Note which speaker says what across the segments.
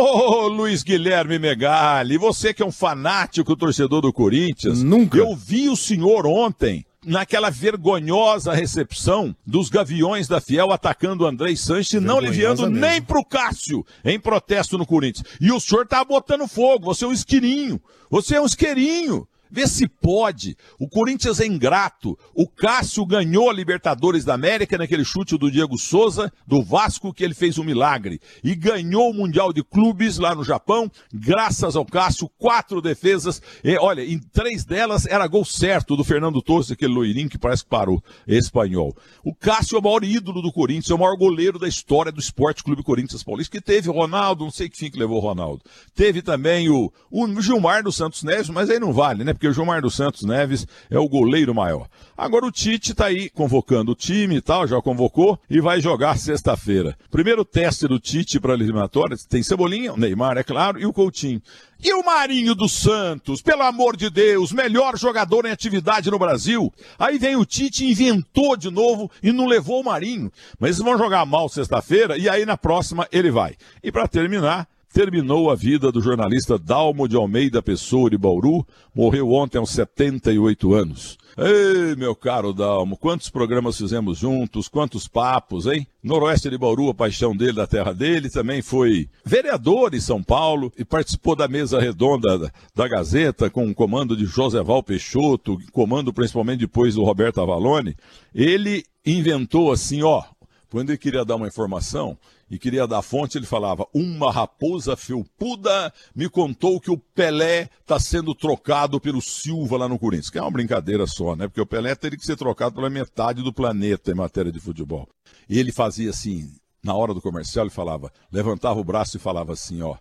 Speaker 1: Ô, oh, Luiz Guilherme Megali, você que é um fanático torcedor do Corinthians,
Speaker 2: nunca.
Speaker 1: Eu vi o senhor ontem naquela vergonhosa recepção dos Gaviões da Fiel atacando o André Sanches, não aliviando nem pro Cássio em protesto no Corinthians. E o senhor tá botando fogo, você é um isquirinho, você é um isqueirinho. Vê se pode. O Corinthians é ingrato. O Cássio ganhou a Libertadores da América naquele chute do Diego Souza, do Vasco, que ele fez um milagre. E ganhou o Mundial de Clubes lá no Japão, graças ao Cássio, quatro defesas. E, olha, em três delas era gol certo do Fernando Torres, aquele loirinho que parece que parou, espanhol. O Cássio é o maior ídolo do Corinthians, é o maior goleiro da história do Esporte Clube Corinthians Paulista, que teve Ronaldo, não sei que fim que levou o Ronaldo. Teve também o, o Gilmar dos Santos Neves, mas aí não vale, né? Porque o Gilmar dos Santos Neves é o goleiro maior. Agora o Tite está aí convocando o time e tal, já convocou e vai jogar sexta-feira. Primeiro teste do Tite para eliminatória, tem Cebolinha, o Neymar, é claro, e o Coutinho. E o Marinho dos Santos, pelo amor de Deus, melhor jogador em atividade no Brasil. Aí vem o Tite, inventou de novo e não levou o Marinho. Mas eles vão jogar mal sexta-feira e aí na próxima ele vai. E para terminar, terminou a vida do jornalista Dalmo de Almeida Pessoa de Bauru, morreu ontem aos 78 anos. Ei, meu caro Dalmo, quantos programas fizemos juntos, quantos papos, hein? Noroeste de Bauru, a paixão dele, da terra dele, também foi vereador em São Paulo e participou da mesa redonda da Gazeta com o comando de Joseval Peixoto, comando principalmente depois do Roberto Avalone. Ele inventou assim, ó, quando ele queria dar uma informação, e queria dar fonte, ele falava: Uma raposa felpuda me contou que o Pelé está sendo trocado pelo Silva lá no Corinthians. Que é uma brincadeira só, né? Porque o Pelé teria que ser trocado pela metade do planeta em matéria de futebol. E ele fazia assim, na hora do comercial, ele falava, levantava o braço e falava assim: Ó,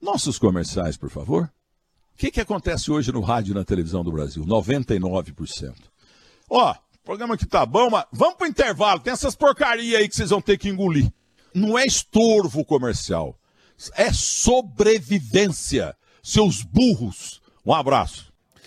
Speaker 1: nossos comerciais, por favor. O que, que acontece hoje no rádio e na televisão do Brasil? 99%. Ó, o programa que tá bom, mas vamos pro intervalo. Tem essas porcarias aí que vocês vão ter que engolir não é estorvo comercial, é sobrevivência. Seus burros. Um abraço.